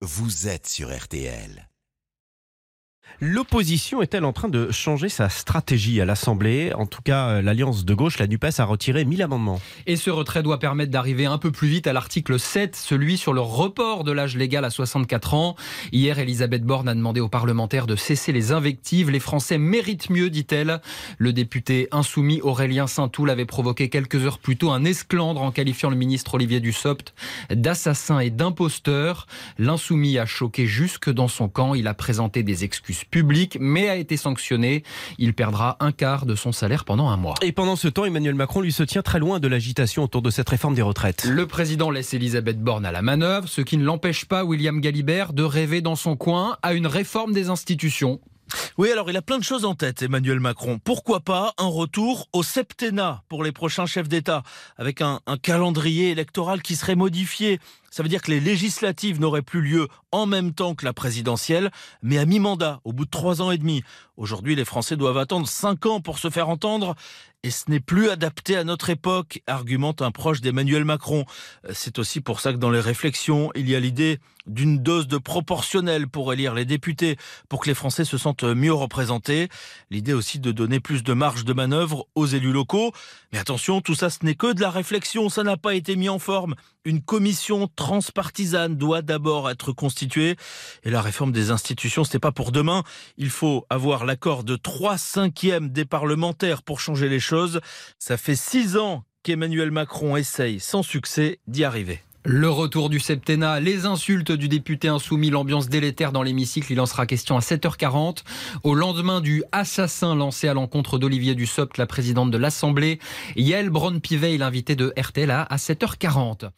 vous êtes sur RTL. L'opposition est-elle en train de changer sa stratégie à l'Assemblée? En tout cas, euh, l'Alliance de gauche, la NUPES, a retiré 1000 amendements. Et ce retrait doit permettre d'arriver un peu plus vite à l'article 7, celui sur le report de l'âge légal à 64 ans. Hier, Elisabeth Borne a demandé aux parlementaires de cesser les invectives. Les Français méritent mieux, dit-elle. Le député insoumis Aurélien Saint-Toul avait provoqué quelques heures plus tôt un esclandre en qualifiant le ministre Olivier Dussopt d'assassin et d'imposteur. L'insoumis a choqué jusque dans son camp. Il a présenté des excuses publiques, mais a été sanctionné. Il perdra un quart de son salaire pendant un mois. Et pendant ce temps, Emmanuel Macron lui se tient très loin de l'agitation autour de cette réforme des retraites. Le président laisse Elisabeth Borne à la manœuvre, ce qui ne l'empêche pas, William Galibert, de rêver dans son coin à une réforme des institutions. Oui, alors il a plein de choses en tête, Emmanuel Macron. Pourquoi pas un retour au septennat pour les prochains chefs d'État, avec un, un calendrier électoral qui serait modifié ça veut dire que les législatives n'auraient plus lieu en même temps que la présidentielle, mais à mi-mandat, au bout de trois ans et demi. Aujourd'hui, les Français doivent attendre cinq ans pour se faire entendre, et ce n'est plus adapté à notre époque, argumente un proche d'Emmanuel Macron. C'est aussi pour ça que dans les réflexions, il y a l'idée d'une dose de proportionnel pour élire les députés, pour que les Français se sentent mieux représentés. L'idée aussi de donner plus de marge de manœuvre aux élus locaux. Mais attention, tout ça, ce n'est que de la réflexion, ça n'a pas été mis en forme. Une commission transpartisane doit d'abord être constituée. Et la réforme des institutions, ce n'est pas pour demain. Il faut avoir l'accord de trois cinquièmes des parlementaires pour changer les choses. Ça fait six ans qu'Emmanuel Macron essaye sans succès d'y arriver. Le retour du septennat, les insultes du député insoumis, l'ambiance délétère dans l'hémicycle, il en sera question à 7h40. Au lendemain du assassin lancé à l'encontre d'Olivier Dussopt, la présidente de l'Assemblée, Yael Braun-Pivet, l'invité de RTL à 7h40.